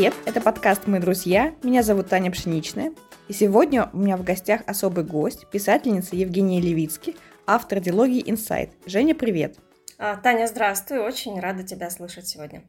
Привет, это подкаст «Мы друзья». Меня зовут Таня Пшеничная. И сегодня у меня в гостях особый гость, писательница Евгения Левицки, автор дилогии «Инсайт». Женя, привет. А, Таня, здравствуй. Очень рада тебя слышать сегодня.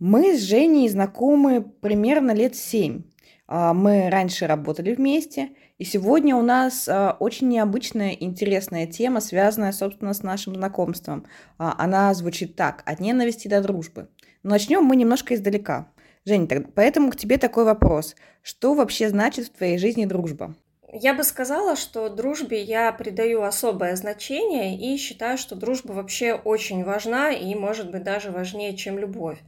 Мы с Женей знакомы примерно лет семь. А, мы раньше работали вместе, и сегодня у нас а, очень необычная интересная тема, связанная, собственно, с нашим знакомством. Она звучит так: от ненависти до дружбы. Но начнем мы немножко издалека. Так, поэтому к тебе такой вопрос. Что вообще значит в твоей жизни дружба? Я бы сказала, что дружбе я придаю особое значение и считаю, что дружба вообще очень важна и, может быть, даже важнее, чем любовь.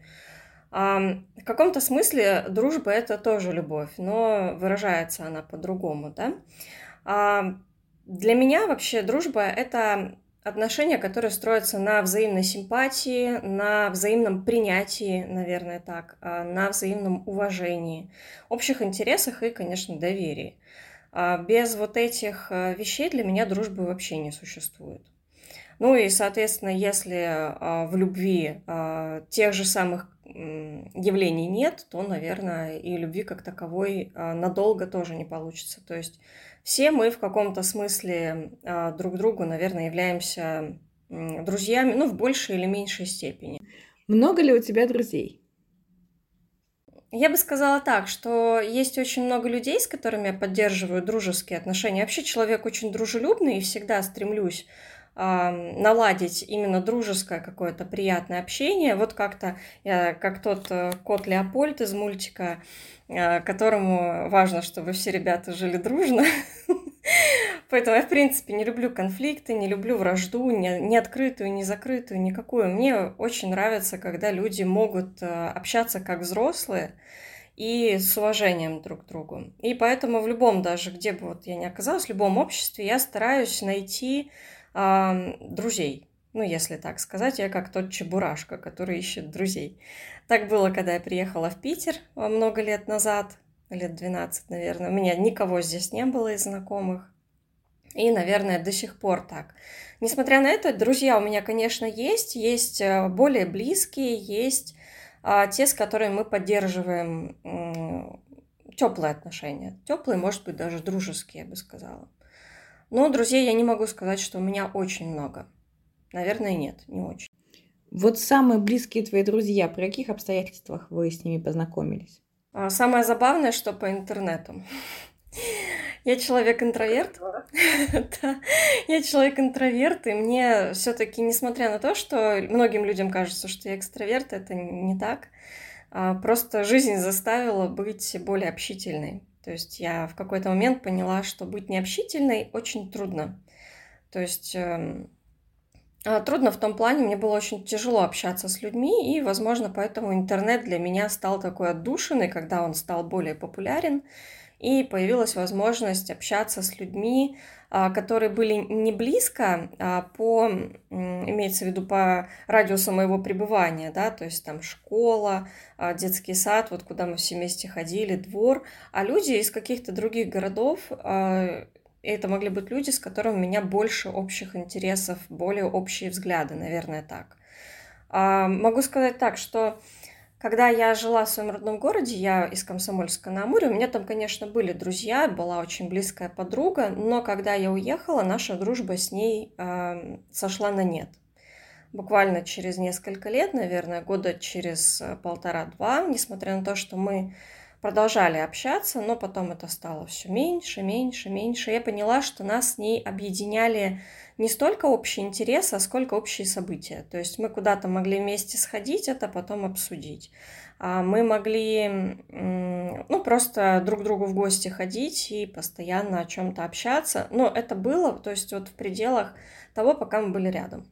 В каком-то смысле дружба это тоже любовь, но выражается она по-другому, да? Для меня вообще дружба это отношения, которые строятся на взаимной симпатии, на взаимном принятии, наверное, так, а, на взаимном уважении, общих интересах и, конечно, доверии. А, без вот этих а, вещей для меня дружбы вообще не существует. Ну и, соответственно, если в любви тех же самых явлений нет, то, наверное, и любви как таковой надолго тоже не получится. То есть все мы в каком-то смысле а, друг другу, наверное, являемся друзьями, ну, в большей или меньшей степени. Много ли у тебя друзей? Я бы сказала так, что есть очень много людей, с которыми я поддерживаю дружеские отношения. Вообще человек очень дружелюбный и всегда стремлюсь наладить именно дружеское какое-то приятное общение. Вот как-то я, как тот э, кот Леопольд из мультика, э, которому важно, чтобы все ребята жили дружно. Поэтому я, в принципе, не люблю конфликты, не люблю вражду, ни, ни открытую, ни закрытую, никакую. Мне очень нравится, когда люди могут э, общаться как взрослые и с уважением друг к другу. И поэтому в любом, даже где бы вот я ни оказалась, в любом обществе я стараюсь найти друзей. Ну, если так сказать, я как тот чебурашка, который ищет друзей. Так было, когда я приехала в Питер а, много лет назад, лет 12, наверное. У меня никого здесь не было из знакомых. И, наверное, до сих пор так. Несмотря на это, друзья у меня, конечно, есть. Есть э, более близкие, есть а, те, с которыми мы поддерживаем теплые отношения. Теплые, может быть, даже дружеские, я бы сказала. Но друзей я не могу сказать, что у меня очень много. Наверное, нет, не очень. Вот самые близкие твои друзья, при каких обстоятельствах вы с ними познакомились? А, самое забавное, что по интернету. Я человек интроверт. да. Я человек интроверт, и мне все-таки, несмотря на то, что многим людям кажется, что я экстраверт, это не так. А, просто жизнь заставила быть более общительной. То есть я в какой-то момент поняла, что быть необщительной очень трудно. То есть э, трудно в том плане, мне было очень тяжело общаться с людьми, и, возможно, поэтому интернет для меня стал такой отдушиной, когда он стал более популярен, и появилась возможность общаться с людьми, а, которые были не близко а по, имеется в виду, по радиусу моего пребывания, да, то есть там школа, а, детский сад, вот куда мы все вместе ходили, двор, а люди из каких-то других городов, а, это могли быть люди, с которыми у меня больше общих интересов, более общие взгляды, наверное, так. Могу сказать так, что когда я жила в своем родном городе, я из Комсомольска на Амуре, у меня там, конечно, были друзья, была очень близкая подруга, но когда я уехала, наша дружба с ней э, сошла на нет. Буквально через несколько лет, наверное, года через э, полтора-два, несмотря на то, что мы продолжали общаться, но потом это стало все меньше, меньше, меньше. Я поняла, что нас с ней объединяли не столько общие интересы, а сколько общие события. То есть мы куда-то могли вместе сходить, это потом обсудить. А мы могли ну, просто друг к другу в гости ходить и постоянно о чем-то общаться. Но это было, то есть вот в пределах того, пока мы были рядом.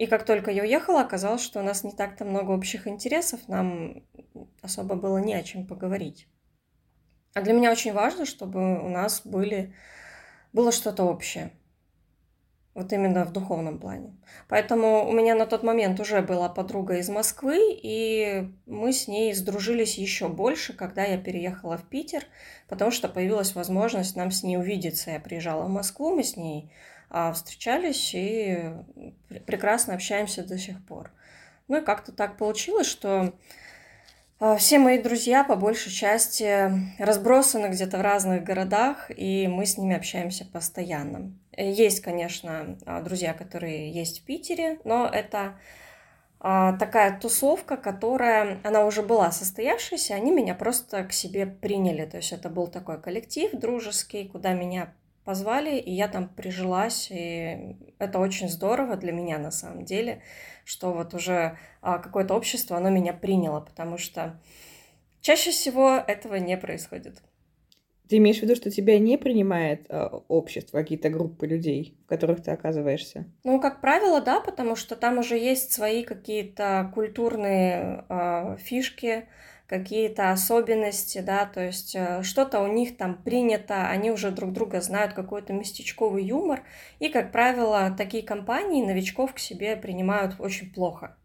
И как только я уехала, оказалось, что у нас не так-то много общих интересов, нам особо было не о чем поговорить. А для меня очень важно, чтобы у нас были, было что-то общее. Вот именно в духовном плане. Поэтому у меня на тот момент уже была подруга из Москвы, и мы с ней сдружились еще больше, когда я переехала в Питер, потому что появилась возможность нам с ней увидеться. Я приезжала в Москву, мы с ней встречались и прекрасно общаемся до сих пор. Ну и как-то так получилось, что А, все мои друзья, по большей части, разбросаны где-то в разных городах, и мы с ними общаемся постоянно. Есть, конечно, а, друзья, которые есть в Питере, но это а, такая тусовка, которая, она уже была состоявшейся, они меня просто к себе приняли. То есть это был такой коллектив дружеский, куда меня позвали, и я там прижилась, и это очень здорово для меня на самом деле, что вот уже а, какое-то общество, оно меня приняло, потому что чаще всего этого не происходит. Ты имеешь в виду, что тебя не принимает э, общество, какие-то группы людей, в которых ты оказываешься? Ну, как правило, да, потому что там уже есть свои какие-то культурные э, фишки, какие-то особенности, да, то есть э, что-то у них там принято, они уже друг друга знают, какой-то местечковый юмор, и, как правило, такие компании новичков к себе принимают очень плохо.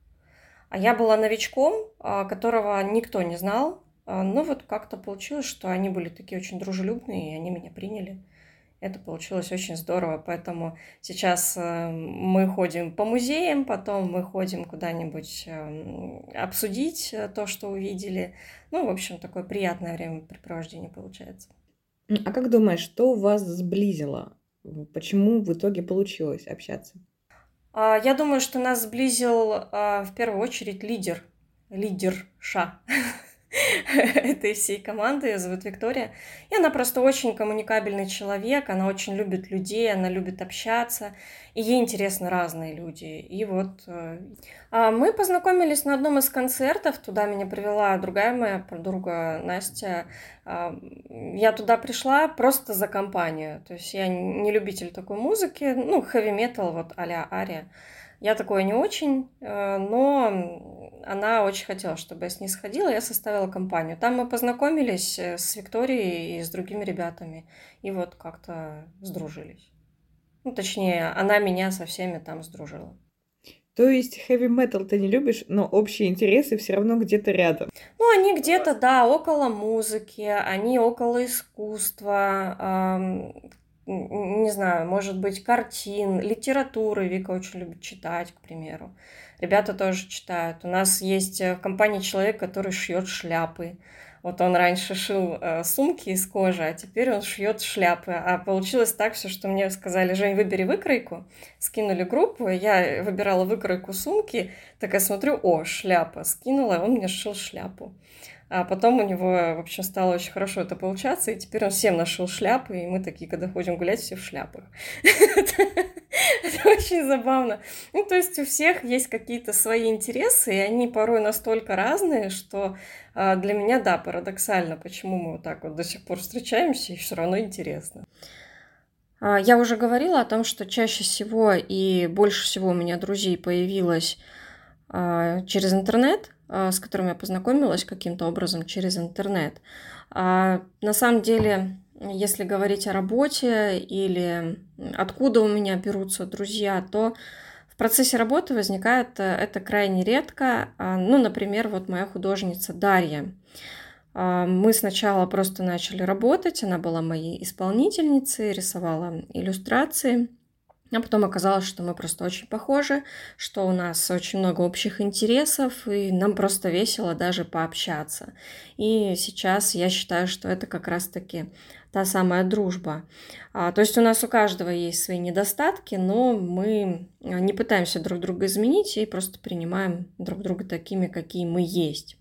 А я была новичком, э, которого никто не знал, но вот как-то получилось, что они были такие очень дружелюбные, и они меня приняли. Это получилось очень здорово, поэтому сейчас э, мы ходим по музеям, потом мы ходим куда-нибудь эм, обсудить э, то, что увидели. Ну, в общем, такое приятное времяпрепровождение получается. А как думаешь, что вас сблизило? Почему в итоге получилось общаться? А, я думаю, что нас сблизил а, в первую очередь лидер, лидер Ша. этой всей команды, ее зовут Виктория. И она просто очень коммуникабельный человек, она очень любит людей, она любит общаться, и ей интересны разные люди. И вот э, а мы познакомились на одном из концертов, туда меня привела другая моя подруга Настя. А, я туда пришла просто за компанию, то есть я не любитель такой музыки, ну, хэви-метал, вот а-ля Ария. Я такое не очень, э, но она очень хотела, чтобы я с ней сходила, я составила компанию. Там мы познакомились э, с Викторией и с другими ребятами, и вот как-то сдружились. Ну, точнее, она меня со всеми там сдружила. То есть heavy metal ты не любишь, но общие интересы все равно где-то рядом. Ну, они где-то, да, около музыки, они около искусства, не знаю, может быть, картин, литературы. Вика очень любит читать, к примеру. Ребята тоже читают. У нас есть э, в компании человек, который шьет шляпы. Вот он раньше шил э, сумки из кожи, а теперь он шьет шляпы. А получилось так все, что мне сказали, Жень, выбери выкройку. Скинули группу, я выбирала выкройку сумки, такая смотрю, о, шляпа. Скинула, он мне шил шляпу. А потом у него, в общем, стало очень хорошо это получаться, и теперь он всем нашел шляпы, и мы такие, когда ходим гулять, все в шляпах. Это очень забавно. Ну, то есть у всех есть какие-то свои интересы, и они порой настолько разные, что а, для меня, да, парадоксально, почему мы вот так вот до сих пор встречаемся, и все равно интересно. А, я уже говорила о том, что чаще всего и больше всего у меня друзей появилось через интернет, а, с которым я познакомилась каким-то образом через интернет. А на самом деле, если говорить о работе или откуда у меня берутся друзья, то в процессе работы возникает э, это крайне редко. А, ну, например, вот моя художница Дарья. А, мы сначала просто начали работать, она была моей исполнительницей, рисовала иллюстрации – а потом оказалось, что мы просто очень похожи, что у нас очень много общих интересов, и нам просто весело даже пообщаться. И сейчас я считаю, что это как раз-таки та самая дружба. А, то есть у нас у каждого есть свои недостатки, но мы не пытаемся друг друга изменить и просто принимаем друг друга такими, какие мы есть.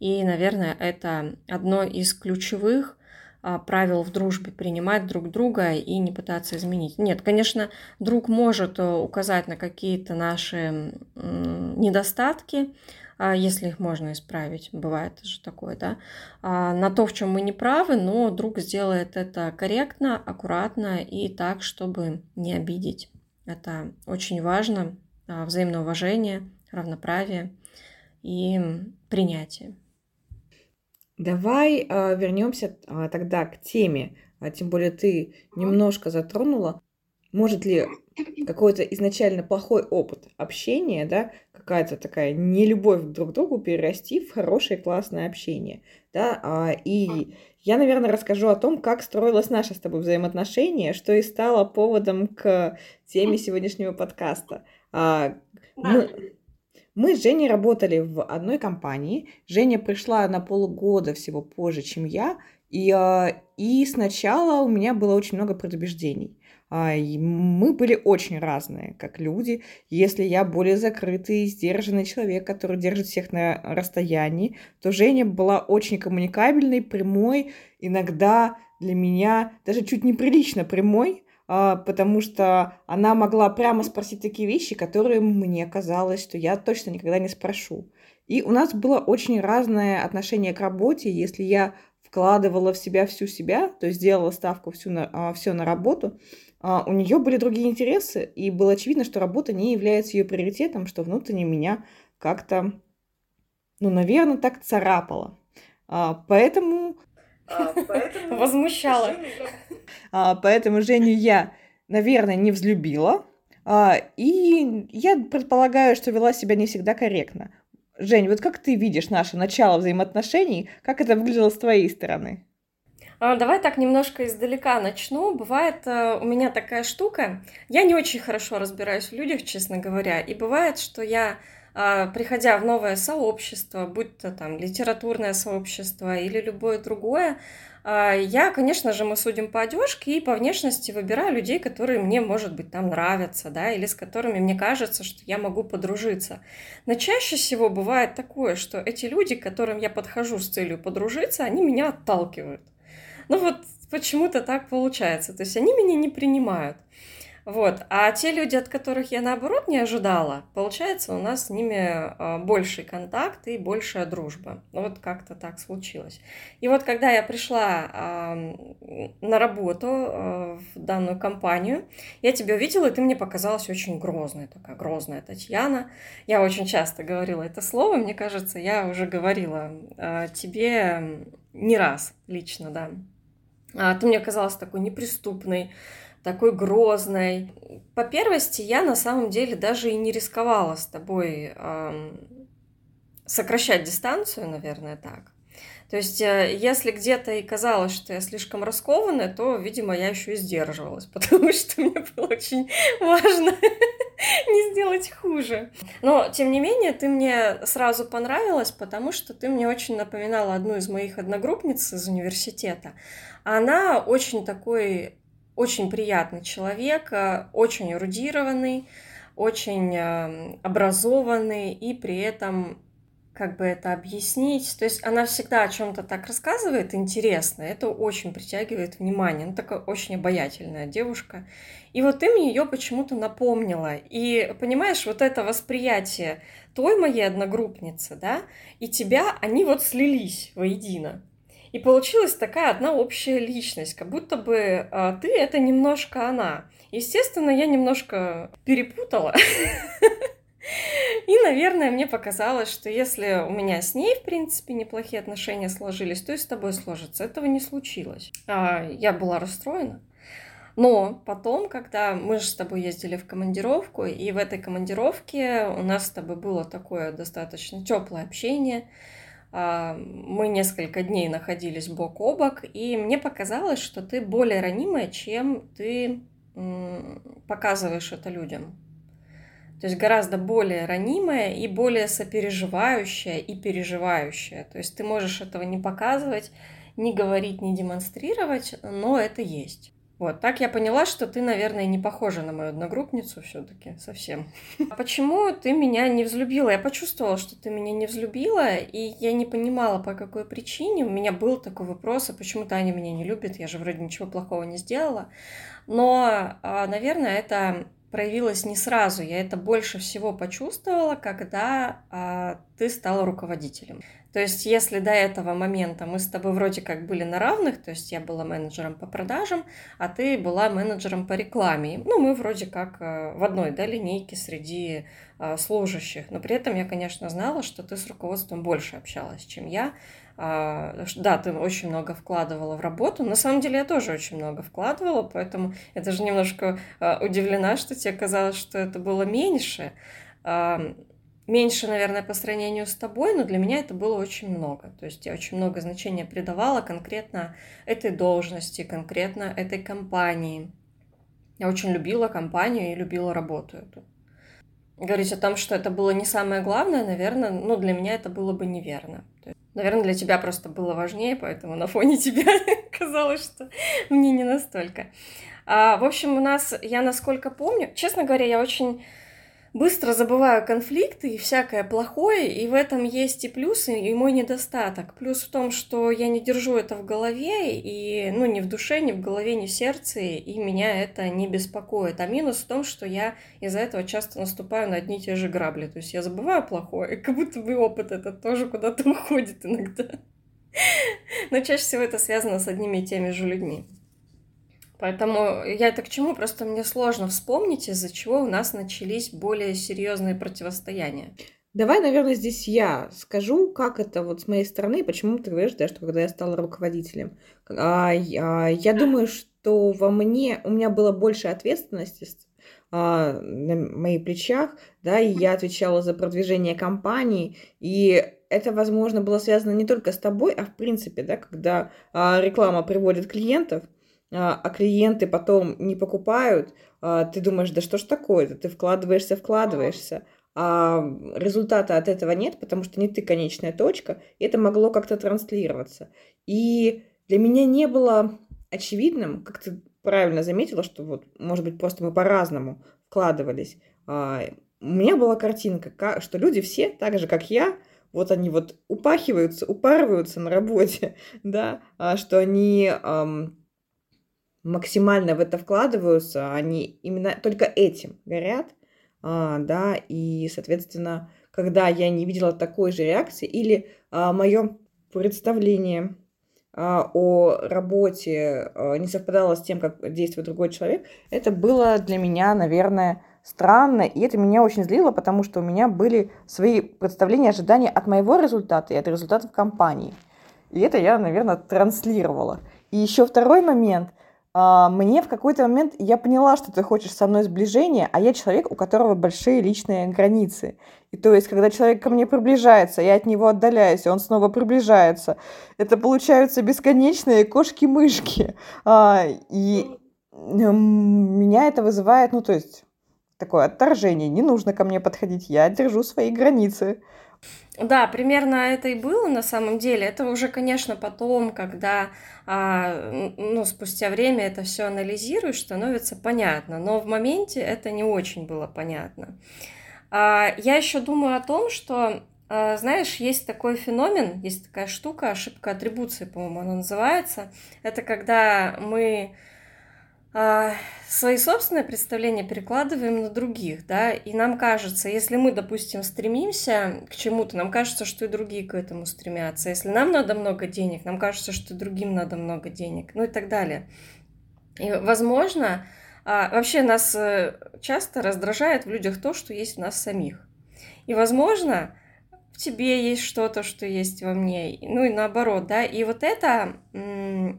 И, наверное, это одно из ключевых а, правил в дружбе принимать друг друга и не пытаться изменить. Нет, конечно, друг может э, указать на какие-то наши недостатки, а, если их можно исправить, бывает же такое, да, а, на то, в чем мы не правы, но друг сделает это корректно, аккуратно и так, чтобы не обидеть. Это очень важно, взаимное уважение, равноправие и принятие. Давай э, вернемся э, тогда к теме. А, тем более ты немножко затронула. Может ли какой-то изначально плохой опыт общения, да, какая-то такая нелюбовь друг к другу перерасти в хорошее классное общение, да, а, и я, наверное, расскажу о том, как строилось наше с тобой взаимоотношение, что и стало поводом к теме сегодняшнего подкаста. А, мы, Мы с Женей работали в одной компании. Женя пришла на полгода всего позже, чем я. И, а, и сначала у меня было очень много предубеждений. А, мы были очень разные, как люди. Если я более закрытый, сдержанный человек, который держит всех на расстоянии, то Женя была очень коммуникабельной, прямой, иногда для меня даже чуть неприлично прямой, потому что она могла прямо спросить такие вещи, которые мне казалось, что я точно никогда не спрошу. И у нас было очень разное отношение к работе. Если я вкладывала в себя всю себя, то есть делала ставку всю на, а, все на работу, а, у нее были другие интересы, и было очевидно, что работа не является ее приоритетом, что внутренне меня как-то, ну, наверное, так царапало. А, поэтому... А, поэтому... Возмущала. А, поэтому Женю я, наверное, не взлюбила. А, и я предполагаю, что вела себя не всегда корректно. Жень, вот как ты видишь наше начало взаимоотношений? Как это выглядело с твоей стороны? А, давай так немножко издалека начну. Бывает э, у меня такая штука. Я не очень хорошо разбираюсь в людях, честно говоря. И бывает, что я, приходя в новое сообщество, будь то там литературное сообщество или любое другое, а, я, конечно же, мы судим по одежке и по внешности выбираю людей, которые мне, может быть, там нравятся, да, или с которыми мне кажется, что я могу подружиться. Но чаще всего бывает такое, что эти люди, к которым я подхожу с целью подружиться, они меня отталкивают. Ну вот почему-то так получается. То есть они меня не принимают. Вот. А те люди, от которых я наоборот не ожидала, получается, у нас с ними а, больший контакт и большая дружба. Ну, вот как-то так случилось. И вот когда я пришла на работу а, в данную компанию, я тебя увидела, и ты мне показалась очень грозной, такая грозная Татьяна. Я очень часто говорила это слово, мне кажется, я уже говорила а, тебе не раз лично, да. Ты мне казалась такой неприступной, такой грозной. По первости, я на самом деле даже и не рисковала с тобой эм, сокращать дистанцию, наверное, так. То есть, э, если где-то и казалось, что я слишком раскованная, то, видимо, я еще и сдерживалась, потому что мне было очень важно не сделать хуже. Но, тем не менее, ты мне сразу понравилась, потому что ты мне очень напоминала одну из моих одногруппниц из университета. Она очень такой, очень приятный человек, э, очень эрудированный, очень э, образованный и при этом как бы это объяснить. То есть она всегда о чем-то так рассказывает интересно, это очень притягивает внимание. Она такая очень обаятельная девушка. И вот ты мне ее почему-то напомнила. И понимаешь, вот это восприятие той моей одногруппницы, да, и тебя, они вот слились воедино. И получилась такая одна общая личность, как будто бы а, ты это немножко она. Естественно, я немножко перепутала. И, наверное, мне показалось, что если у меня с ней, в принципе, неплохие отношения сложились, то и с тобой сложится. Этого не случилось. А, я была расстроена. Но потом, когда мы же с тобой ездили в командировку, и в этой командировке у нас с тобой было такое достаточно теплое общение, мы несколько дней находились бок о бок, и мне показалось, что ты более ранимая, чем ты показываешь это людям. То есть гораздо более ранимая и более сопереживающая и переживающая. То есть ты можешь этого не показывать, не говорить, не демонстрировать, но это есть. Вот, так я поняла, что ты, наверное, не похожа на мою одногруппницу все-таки совсем. А почему ты меня не взлюбила? Я почувствовала, что ты меня не взлюбила, и я не понимала, по какой причине. У меня был такой вопрос, а почему Таня меня не любит? Я же вроде ничего плохого не сделала. Но, а, наверное, это проявилось не сразу. Я это больше всего почувствовала, когда а, ты стала руководителем. То есть, если до этого момента мы с тобой вроде как были на равных, то есть я была менеджером по продажам, а ты была менеджером по рекламе. Ну, мы вроде как а, в одной да, линейке среди а, служащих. Но при этом я, конечно, знала, что ты с руководством больше общалась, чем я. А, да, ты очень много вкладывала в работу. На самом деле я тоже очень много вкладывала, поэтому я даже немножко а, удивлена, что тебе казалось, что это было меньше. А, меньше, наверное, по сравнению с тобой, но для меня это было очень много. То есть я очень много значения придавала конкретно этой должности, конкретно этой компании. Я очень любила компанию и любила работу эту. говорить о том, что это было не самое главное, наверное, ну, для меня это было бы неверно. Наверное, для тебя просто было важнее, поэтому на фоне тебя казалось, что мне не настолько. А, в общем, у нас, я насколько помню, честно говоря, я очень быстро забываю конфликты и всякое плохое, и в этом есть и плюсы, и мой недостаток. Плюс в том, что я не держу это в голове, и, ну, ни в душе, ни в голове, ни в сердце, и меня это не беспокоит. А минус в том, что я из-за этого часто наступаю на одни и те же грабли. То есть я забываю плохое, как будто бы опыт этот тоже куда-то уходит иногда. Но чаще всего это связано с одними и теми же людьми. Поэтому я это к чему? Просто мне сложно вспомнить, из-за чего у нас начались более серьезные противостояния. Давай, наверное, здесь я скажу, как это вот с моей стороны, почему ты говоришь, да, что когда я стала руководителем. А, я, я думаю, что во мне, у меня было больше ответственности а, на моих плечах, да, и я отвечала за продвижение компании, и это, возможно, было связано не только с тобой, а в принципе, да, когда а, реклама приводит клиентов, а, а клиенты потом не покупают, а, ты думаешь, да что ж такое-то, ты вкладываешься, вкладываешься, а результата от этого нет, потому что не ты конечная точка, и это могло как-то транслироваться. И для меня не было очевидным, как ты правильно заметила, что вот, может быть, просто мы по-разному вкладывались. А, у меня была картинка, что люди все, так же, как я, вот они вот упахиваются, упарываются на работе, да, что они максимально в это вкладываются, они именно только этим горят, а, да, и, соответственно, когда я не видела такой же реакции, или а, мое представление а, о работе а, не совпадало с тем, как действует другой человек, это было для меня, наверное, странно, и это меня очень злило, потому что у меня были свои представления, ожидания от моего результата и от результатов компании. И это я, наверное, транслировала. И еще второй момент – мне в какой-то момент я поняла, что ты хочешь со мной сближения, а я человек, у которого большие личные границы. И то есть, когда человек ко мне приближается, я от него отдаляюсь, и он снова приближается. Это получаются бесконечные кошки-мышки. А, и меня это вызывает, ну, то есть, такое отторжение. Не нужно ко мне подходить, я держу свои границы. Да, примерно это и было на самом деле. Это уже, конечно, потом, когда, а, ну, спустя время это все анализируешь, становится понятно. Но в моменте это не очень было понятно. А, я еще думаю о том, что, а, знаешь, есть такой феномен, есть такая штука, ошибка атрибуции, по-моему, она называется. Это когда мы свои собственные представления перекладываем на других, да, и нам кажется, если мы, допустим, стремимся к чему-то, нам кажется, что и другие к этому стремятся. Если нам надо много денег, нам кажется, что другим надо много денег, ну и так далее. И, возможно, а, вообще нас э, часто раздражает в людях то, что есть в нас самих. И, возможно, в тебе есть что-то, что есть во мне, ну и наоборот, да, и вот это,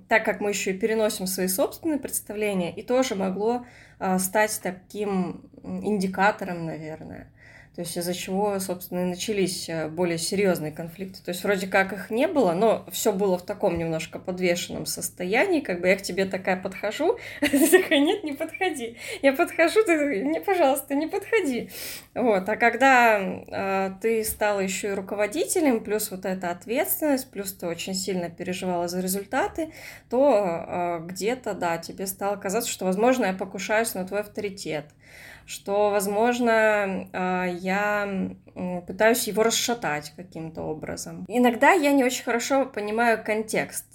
так как мы еще и переносим свои собственные представления, и тоже могло а, стать таким индикатором, наверное. То есть из-за чего, собственно, и начались э, более серьезные конфликты. То есть вроде как их не было, но все было в таком немножко подвешенном состоянии, как бы я к тебе такая подхожу, ты такая, нет, не подходи. Я подхожу, ты не, пожалуйста, не подходи. Вот, а когда э, ты стала еще и руководителем, плюс вот эта ответственность, плюс ты очень сильно переживала за результаты, то э, где-то, да, тебе стало казаться, что, возможно, я покушаюсь на твой авторитет что, возможно, а, я пытаюсь его расшатать каким-то образом. Иногда я не очень хорошо понимаю контекст.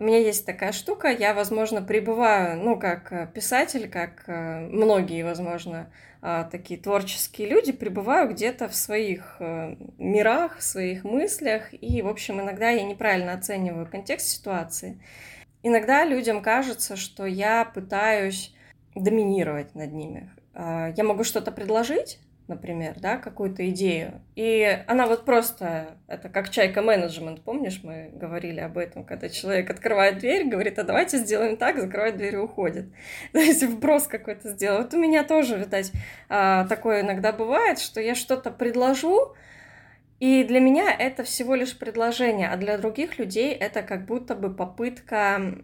У меня есть такая штука, я, возможно, пребываю, ну, как э, писатель, как э, многие, возможно, а, такие творческие люди, пребываю где-то в своих э, мирах, в своих мыслях, и, в общем, иногда я неправильно оцениваю контекст ситуации. Иногда людям кажется, что я пытаюсь доминировать над ними. А, я могу что-то предложить, например, да, какую-то идею, и она вот просто, это как чайка-менеджмент, помнишь, мы говорили об этом, когда человек открывает дверь, говорит, а давайте сделаем так, закрывает дверь и уходит. То есть вброс какой-то сделал. Вот у меня тоже, видать, а, такое иногда бывает, что я что-то предложу, и для меня это всего лишь предложение, а для других людей это как будто бы попытка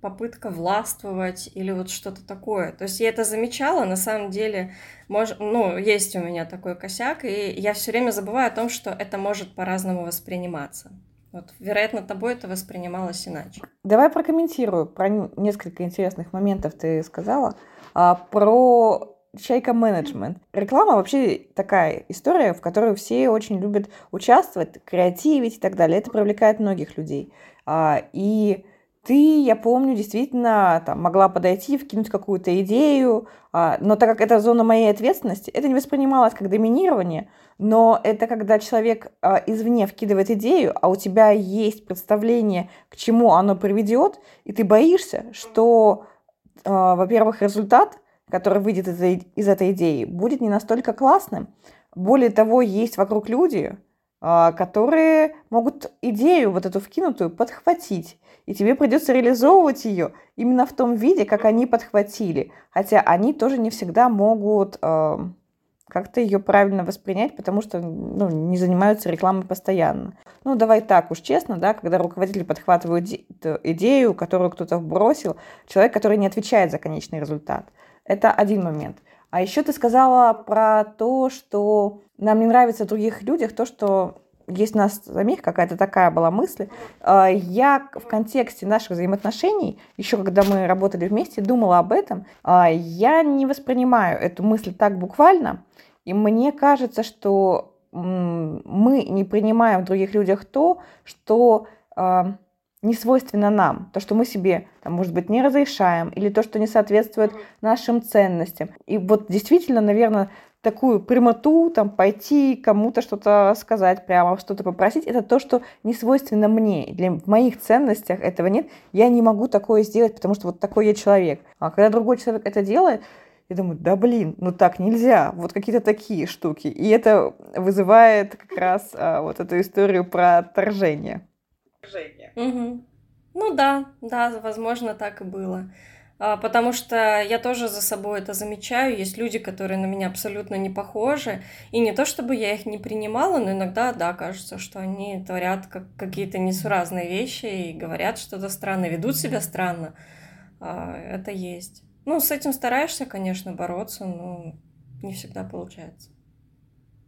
попытка властвовать или вот что-то такое. То есть я это замечала, на самом деле, мож... ну, есть у меня такой косяк, и я все время забываю о том, что это может по-разному восприниматься. Вот, вероятно, тобой это воспринималось иначе. Давай прокомментирую. Про несколько интересных моментов ты сказала. А, про чайка менеджмент. Реклама вообще такая история, в которой все очень любят участвовать, креативить и так далее. Это привлекает многих людей. А, и ты, я помню, действительно там, могла подойти, вкинуть какую-то идею, а, но так как это зона моей ответственности, это не воспринималось как доминирование, но это когда человек а, извне вкидывает идею, а у тебя есть представление, к чему оно приведет, и ты боишься, что, а, во-первых, результат, который выйдет из, этой идеи, будет не настолько классным. Более того, есть вокруг люди, которые могут идею вот эту вкинутую подхватить и тебе придется реализовывать ее именно в том виде, как они подхватили. Хотя они тоже не всегда могут э, как-то ее правильно воспринять, потому что ну, не занимаются рекламой постоянно. Ну, давай так уж честно, да, когда руководители подхватывают идею, которую кто-то вбросил, человек, который не отвечает за конечный результат. Это один момент. А еще ты сказала про то, что нам не нравится в других людях то, что есть у нас самих какая-то такая была мысль. А, я в контексте наших взаимоотношений, еще когда мы работали вместе, думала об этом. А, я не воспринимаю эту мысль так буквально. И мне кажется, что мы не принимаем в других людях то, что а, не свойственно нам, то, что мы себе, там, может быть, не разрешаем, или то, что не соответствует нашим ценностям. И вот действительно, наверное, такую прямоту, там, пойти кому-то что-то сказать прямо, что-то попросить, это то, что не свойственно мне. Для, в моих ценностях этого нет. Я не могу такое сделать, потому что вот такой я человек. А когда другой человек это делает, я думаю, да блин, ну так нельзя. Вот какие-то такие штуки. И это вызывает как раз а, вот эту историю про отторжение. Угу. Ну да, да, возможно, так и было. А, потому что я тоже за собой это замечаю. Есть люди, которые на меня абсолютно не похожи. И не то, чтобы я их не принимала, но иногда, да, кажется, что они творят как какие-то несуразные вещи и говорят что-то странное, ведут себя странно. А, это есть. Ну, с этим стараешься, конечно, бороться, но не всегда получается.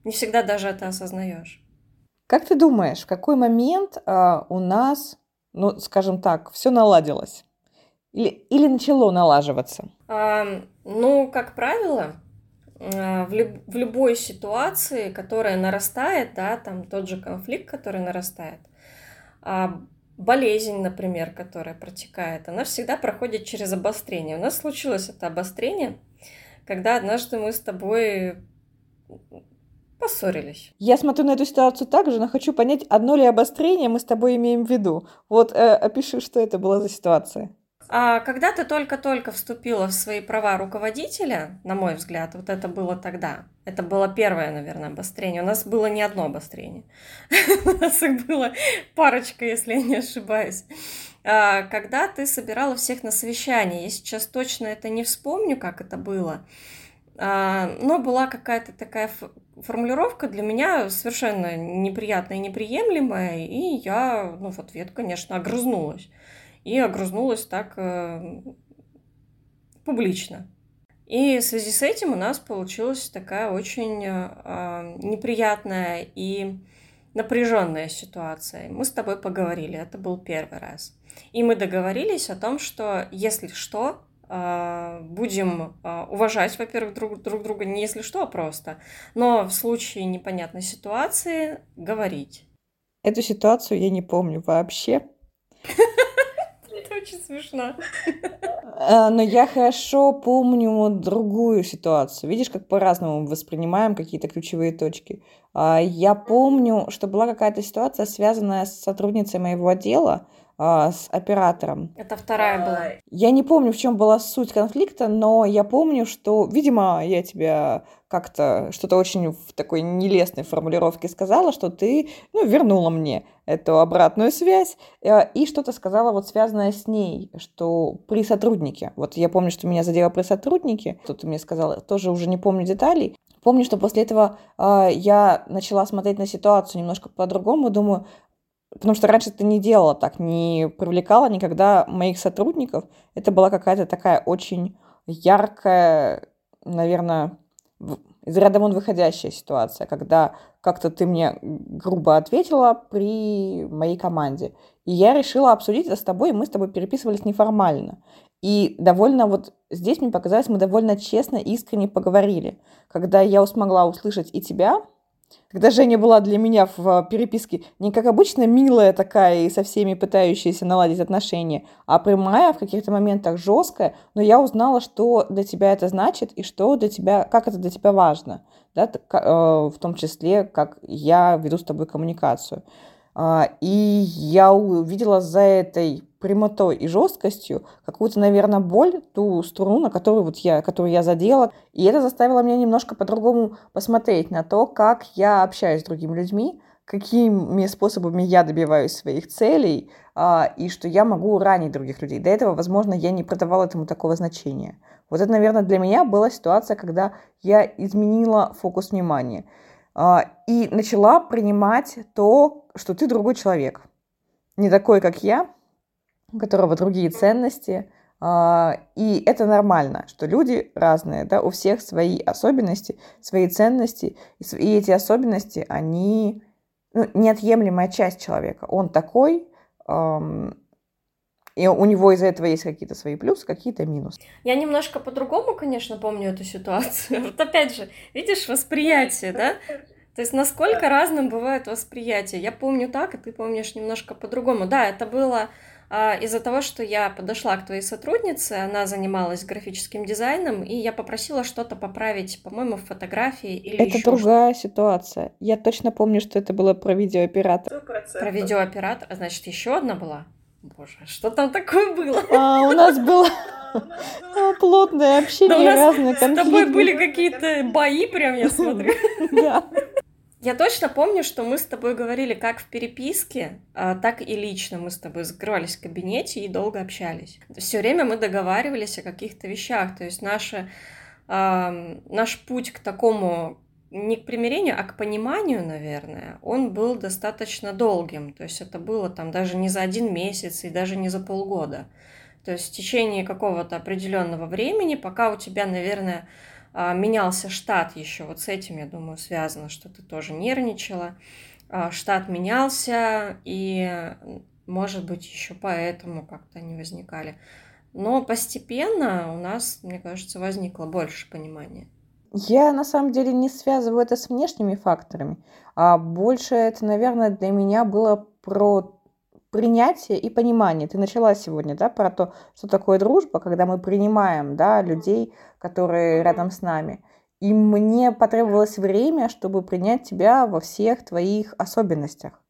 Не всегда даже это осознаешь. Как ты думаешь, в какой момент а, у нас, ну, скажем так, все наладилось? Или, или начало налаживаться? А, ну, как правило, а, в, люб, в любой ситуации, которая нарастает, да, там тот же конфликт, который нарастает, а, болезнь, например, которая протекает, она всегда проходит через обострение. У нас случилось это обострение, когда однажды мы с тобой поссорились. Я смотрю на эту ситуацию так же, но хочу понять, одно ли обострение мы с тобой имеем в виду. Вот э, опиши, что это была за ситуация. А когда ты только-только вступила в свои права руководителя, на мой взгляд, вот это было тогда. Это было первое, наверное, обострение. У нас было не одно обострение. У нас их было парочка, если я не ошибаюсь. А, когда ты собирала всех на совещание, я сейчас точно это не вспомню, как это было, а, но была какая-то такая формулировка для меня совершенно неприятная и неприемлемая, и я, ну, в ответ, конечно, огрызнулась и огрызнулась так э, публично. И в связи с этим у нас получилась такая очень э, неприятная и напряженная ситуация. Мы с тобой поговорили, это был первый раз. И мы договорились о том, что если что, э, будем э, уважать, во-первых, друг, друг друга, не если что, а просто, но в случае непонятной ситуации говорить. Эту ситуацию я не помню вообще. очень смешно. Э, но я хорошо помню другую ситуацию. Видишь, как по-разному мы воспринимаем какие-то ключевые точки. А, я помню, что была какая-то ситуация, связанная с сотрудницей моего отдела, а, с оператором. Это вторая была. Я не помню, в чем была суть конфликта, но я помню, что, видимо, я тебе как-то что-то очень в такой нелестной формулировке сказала, что ты, ну, вернула мне эту обратную связь э, и что-то сказала вот связанное с ней, что при сотруднике. Вот я помню, что меня задело при сотруднике, ты мне сказала, тоже уже не помню деталей. Помню, что после этого э, я начала смотреть на ситуацию немножко по-другому, думаю, потому что раньше ты не делала так, не привлекала никогда моих сотрудников. Это была какая-то такая очень яркая, наверное, из ряда вон выходящая ситуация, когда как-то ты мне грубо ответила при моей команде. И я решила обсудить это с тобой, и мы с тобой переписывались неформально. И довольно вот здесь мне показалось, мы довольно честно, искренне поговорили. Когда я смогла услышать и тебя, когда Женя была для меня в переписке не как обычно милая такая и со всеми пытающаяся наладить отношения, а прямая, в каких-то моментах жесткая, но я узнала, что для тебя это значит и что для тебя, как это для тебя важно, да, э, в том числе, как я веду с тобой коммуникацию. А, и я увидела за этой прямотой и жесткостью какую-то, наверное, боль, ту струну, на которую вот я, которую я задела. И это заставило меня немножко по-другому посмотреть на то, как я общаюсь с другими людьми, какими способами я добиваюсь своих целей, а, и что я могу ранить других людей. До этого, возможно, я не придавала этому такого значения. Вот это, наверное, для меня была ситуация, когда я изменила фокус внимания а, и начала принимать то, что ты другой человек. Не такой, как я, у которого другие ценности. А, и это нормально, что люди разные, да, у всех свои особенности, свои ценности, и эти особенности, они ну, неотъемлемая часть человека. Он такой, и у него из-за этого есть какие-то свои плюсы, какие-то минусы. Я немножко по-другому, конечно, помню эту ситуацию. Вот опять же, видишь, восприятие, да? То есть насколько разным бывает восприятие. Я помню так, и ты помнишь немножко по-другому. Да, это было а, из-за того, что я подошла к твоей сотруднице, она занималась графическим дизайном, и я попросила что-то поправить, по-моему, в фотографии или Это другая что ситуация. Я точно помню, что это было про видеооператор. Про видеооператор, а значит, еще одна была? Боже, что там такое было? А, у нас было плотное общение, разные конфликты. С тобой были какие-то бои, прям я смотрю. Да. Я точно помню, что мы с тобой говорили как в переписке, а, так и лично. Мы с тобой закрывались в кабинете и долго общались. Все время мы договаривались о каких-то вещах. То есть наше, э, наш путь к такому не к примирению, а к пониманию, наверное, он был достаточно долгим. То есть это было там даже не за один месяц и даже не за полгода. То есть в течение какого-то определенного времени, пока у тебя, наверное, менялся штат еще, вот с этим, я думаю, связано, что ты тоже нервничала. А, штат менялся, и, может быть, еще поэтому как-то они возникали. Но постепенно у нас, мне кажется, возникло больше понимания. Я на самом деле не связываю это с внешними факторами, а больше это, наверное, для меня было про принятие и понимание. Ты начала сегодня, да, про то, что такое дружба, когда мы принимаем, да, людей, которые рядом с нами. И мне потребовалось время, чтобы принять тебя во всех твоих особенностях.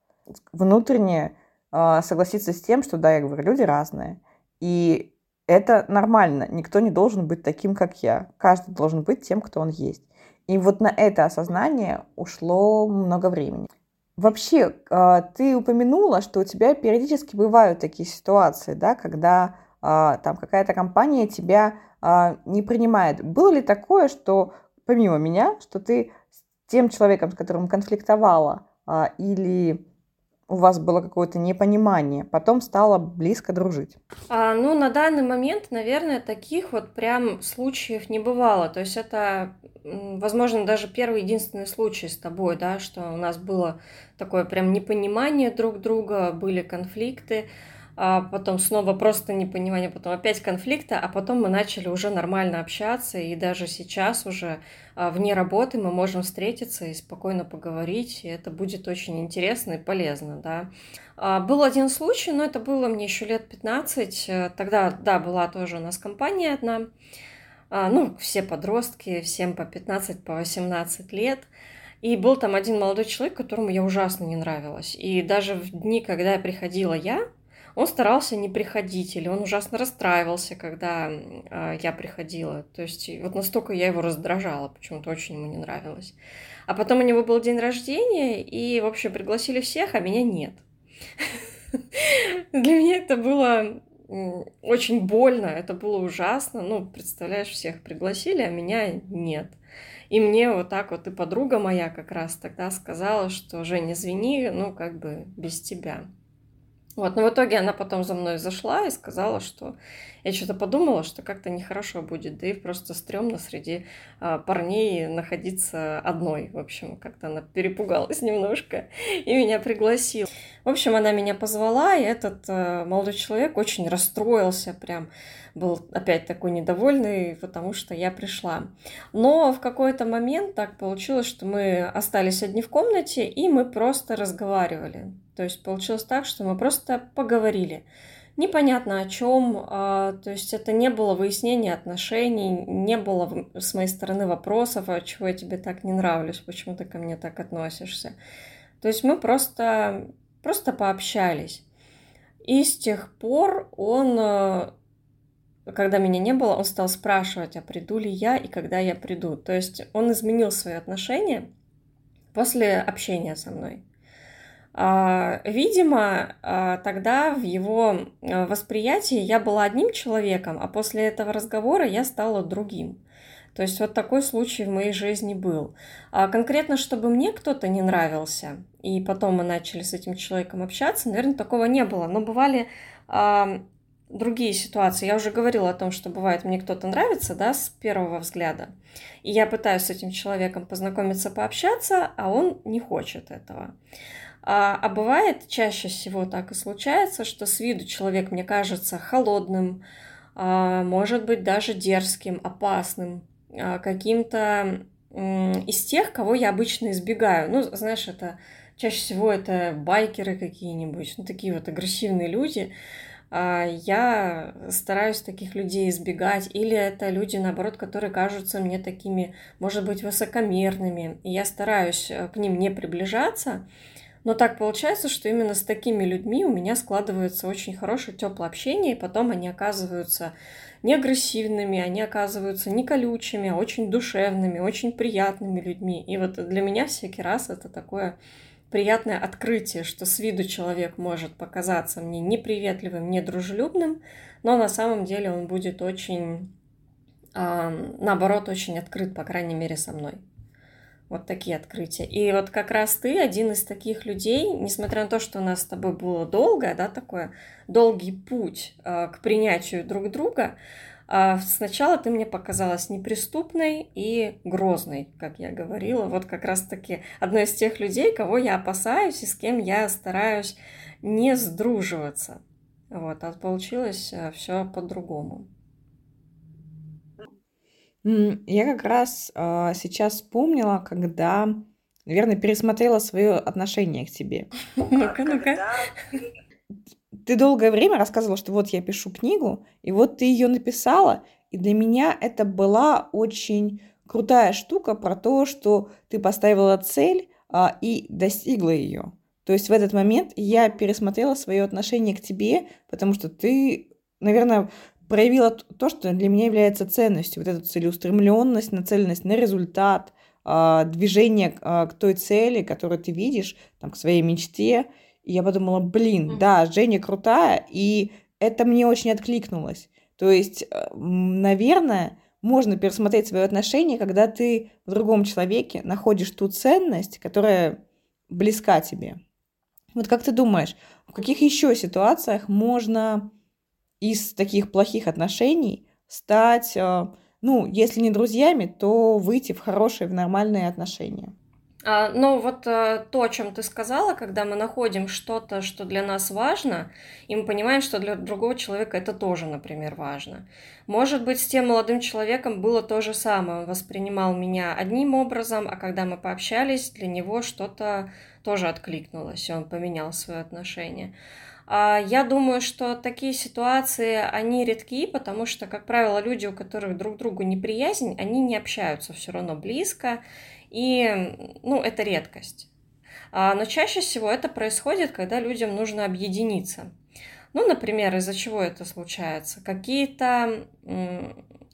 Внутренне э, согласиться с тем, что, да, я говорю, люди разные. И это нормально. Никто не должен быть таким, как я. Каждый должен быть тем, кто он есть. И вот на это осознание ушло много времени. Вообще, а, ты упомянула, что у тебя периодически бывают такие ситуации, да, когда а, там какая-то компания тебя а, не принимает. Было ли такое, что помимо меня, что ты с тем человеком, с которым конфликтовала, или у вас было какое-то непонимание, потом стало близко дружить? А, ну, на данный момент, наверное, таких вот прям случаев не бывало. То есть это, возможно, даже первый единственный случай с тобой, да, что у нас было такое прям непонимание друг друга, были конфликты а потом снова просто непонимание, потом опять конфликты, а потом мы начали уже нормально общаться, и даже сейчас уже а, вне работы мы можем встретиться и спокойно поговорить, и это будет очень интересно и полезно, да. А, был один случай, но это было мне еще лет 15, э, тогда, да, была тоже у нас компания одна, а, ну, все подростки, всем по 15, по 18 лет, и был там один молодой человек, которому я ужасно не нравилась. И даже в дни, когда приходила я, он старался не приходить, или он ужасно расстраивался, когда э, я приходила. То есть вот настолько я его раздражала, почему-то очень ему не нравилось. А потом у него был день рождения, и, в общем, пригласили всех, а меня нет. Для меня это было очень больно, это было ужасно. Ну, представляешь, всех пригласили, а меня нет. И мне вот так вот и подруга моя как раз тогда сказала, что Женя, извини, ну как бы без тебя. Вот, но в итоге она потом за мной зашла и сказала, что я что-то подумала, что как-то нехорошо будет, да и просто стрёмно среди а, парней находиться одной. В общем, как-то она перепугалась немножко и меня пригласила. В общем, она меня позвала, и этот а, молодой человек очень расстроился, прям был опять такой недовольный, потому что я пришла. Но в какой-то момент так получилось, что мы остались одни в комнате, и мы просто разговаривали. То есть получилось так, что мы просто поговорили. Непонятно о чем, а, то есть это не было выяснения отношений, не было с моей стороны вопросов, а чего я тебе так не нравлюсь, почему ты ко мне так относишься. То есть мы просто, просто пообщались. И с тех пор он, а, когда меня не было, он стал спрашивать, а приду ли я и когда я приду. То есть он изменил свои отношения после общения со мной. А, видимо, а, тогда в его а, восприятии я была одним человеком, а после этого разговора я стала другим. То есть вот такой случай в моей жизни был. А конкретно, чтобы мне кто-то не нравился, и потом мы начали с этим человеком общаться, наверное, такого не было. Но бывали другие ситуации. Я уже говорила о том, что бывает, мне кто-то нравится, да, с первого взгляда. И я пытаюсь с этим человеком познакомиться, пообщаться, а он не хочет этого. А, а бывает чаще всего так и случается, что с виду человек мне кажется холодным, а, может быть даже дерзким, опасным, а, каким-то из тех, кого я обычно избегаю. Ну, знаешь, это чаще всего это байкеры какие-нибудь, ну, такие вот агрессивные люди. А, я стараюсь таких людей избегать, или это люди, наоборот, которые кажутся мне такими, может быть, высокомерными, и я стараюсь э, к ним не приближаться, но так получается, что именно с такими людьми у меня складывается очень хорошее теплое общение, и потом они оказываются не агрессивными, они оказываются не колючими, а очень душевными, очень приятными людьми. И вот для меня всякий раз это такое приятное открытие, что с виду человек может показаться мне неприветливым, недружелюбным, но на самом деле он будет очень, э, наоборот, очень открыт, по крайней мере, со мной. Вот такие открытия. И вот как раз ты один из таких людей, несмотря на то, что у нас с тобой было долгое, да, такое долгий путь э, к принятию друг друга, сначала ты мне показалась неприступной и грозной, как я говорила. Вот как раз-таки одной из тех людей, кого я опасаюсь и с кем я стараюсь не сдруживаться. Вот, а получилось э, все по-другому. Я как раз а, сейчас вспомнила, когда, наверное, пересмотрела свое отношение к тебе. Ну-ка, ну-ка. Ты долгое время рассказывала, что вот я пишу книгу, и вот ты ее написала, и для меня это была очень крутая штука про то, что ты поставила цель а, и достигла ее. То есть в этот момент я пересмотрела свое отношение к тебе, потому что ты, наверное, проявила то, что для меня является ценностью. Вот эту целеустремленность, нацеленность на результат, а, движение а, к той цели, которую ты видишь, там, к своей мечте. И я подумала, блин, да, Женя крутая, и это мне очень откликнулось. То есть, э, наверное, можно пересмотреть свое отношение, когда ты в другом человеке находишь ту ценность, которая близка тебе. Вот как ты думаешь, в каких еще ситуациях можно из таких плохих отношений стать, э, ну, если не друзьями, то выйти в хорошие, в нормальные отношения. А, ну, вот а, то, о чем ты сказала, когда мы находим что-то, что для нас важно, и мы понимаем, что для другого человека это тоже, например, важно. Может быть, с тем молодым человеком было то же самое. Он воспринимал меня одним образом, а когда мы пообщались, для него что-то тоже откликнулось, и он поменял свое отношение. А, я думаю, что такие ситуации, они редки, потому что, как правило, люди, у которых друг другу неприязнь, они не общаются все равно близко, и, ну, это редкость. А, но чаще всего это происходит, когда людям нужно объединиться. Ну, например, из-за чего это случается? Какие-то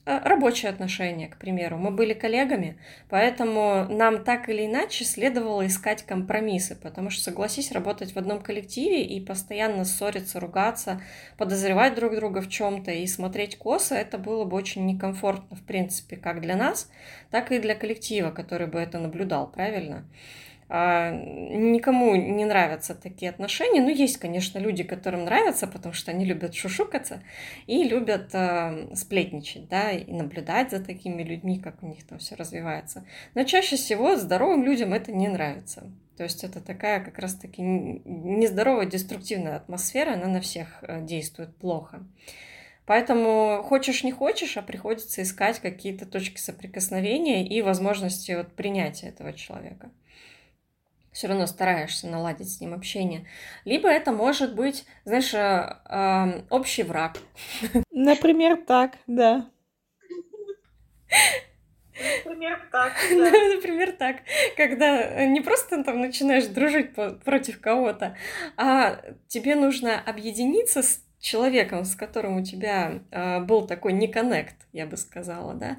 рабочие отношения, к примеру. Мы были коллегами, поэтому нам так или иначе следовало искать компромиссы, потому что, согласись, работать в одном коллективе и постоянно ссориться, ругаться, подозревать друг друга в чем-то и смотреть косо, это было бы очень некомфортно, в принципе, как для нас, так и для коллектива, который бы это наблюдал, правильно? А, никому не нравятся такие отношения. Ну, есть, конечно, люди, которым нравятся, потому что они любят шушукаться и любят э, сплетничать, да, и наблюдать за такими людьми, как у них там все развивается. Но чаще всего здоровым людям это не нравится. То есть это такая как раз-таки нездоровая деструктивная атмосфера, она на всех э, действует плохо. Поэтому хочешь не хочешь, а приходится искать какие-то точки соприкосновения и возможности вот принятия этого человека все равно стараешься наладить с ним общение. Либо это может быть, знаешь, э, э, общий враг. Например, так, да. Например, так. Да. Например, так. Когда не просто там начинаешь дружить против кого-то, а тебе нужно объединиться с человеком, с которым у тебя э, был такой неконнект, я бы сказала, да,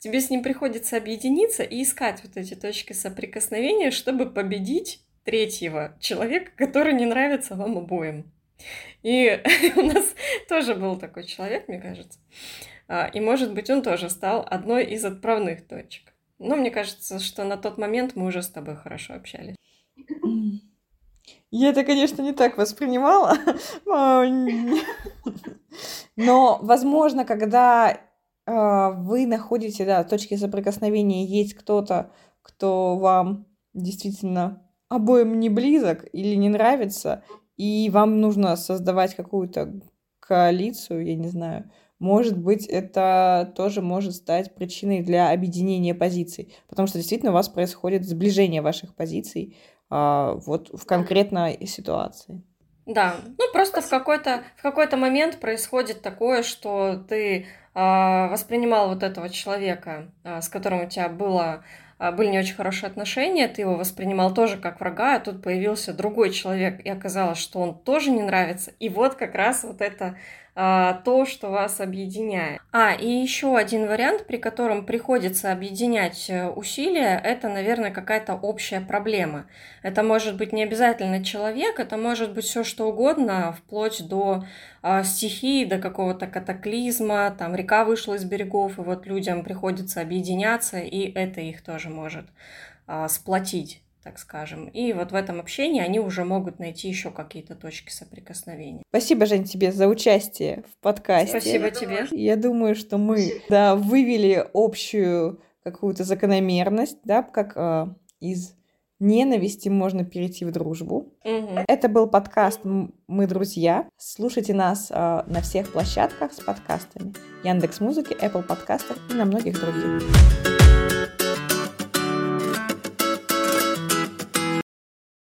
тебе с ним приходится объединиться и искать вот эти точки соприкосновения, чтобы победить третьего человека, который не нравится вам обоим. И у нас тоже был такой человек, мне кажется. А, и, может быть, он тоже стал одной из отправных точек. Но мне кажется, что на тот момент мы уже с тобой хорошо общались. Я это, конечно, не так воспринимала. Но, возможно, когда вы находите, да, точки соприкосновения, есть кто-то, кто вам действительно обоим не близок или не нравится, и вам нужно создавать какую-то коалицию, я не знаю, может быть, это тоже может стать причиной для объединения позиций, потому что действительно у вас происходит сближение ваших позиций а, вот в конкретной ситуации. Да, ну просто в какой-то в какой-то момент происходит такое, что ты воспринимал вот этого человека, э, с которым у тебя было э, были не очень хорошие отношения, ты его воспринимал тоже как врага, а тут появился другой человек, и оказалось, что он тоже не нравится. И вот как раз вот это а, то, что вас объединяет. А, и еще один вариант, при котором приходится объединять э, усилия, это, наверное, какая-то общая проблема. Это может быть не обязательно человек, это может быть все что угодно, вплоть до э, стихии, до какого-то катаклизма, там река вышла из берегов, и вот людям приходится объединяться, и это их тоже может э, сплотить так скажем. И вот в этом общении они уже могут найти еще какие-то точки соприкосновения. Спасибо, Жень, тебе за участие в подкасте. Спасибо тебе. Я думаю, что мы да, вывели общую какую-то закономерность, да, как э, из ненависти можно перейти в дружбу. Угу. Это был подкаст «Мы друзья». Слушайте нас э, на всех площадках с подкастами. Яндекс Музыки, Apple подкастах и на многих других.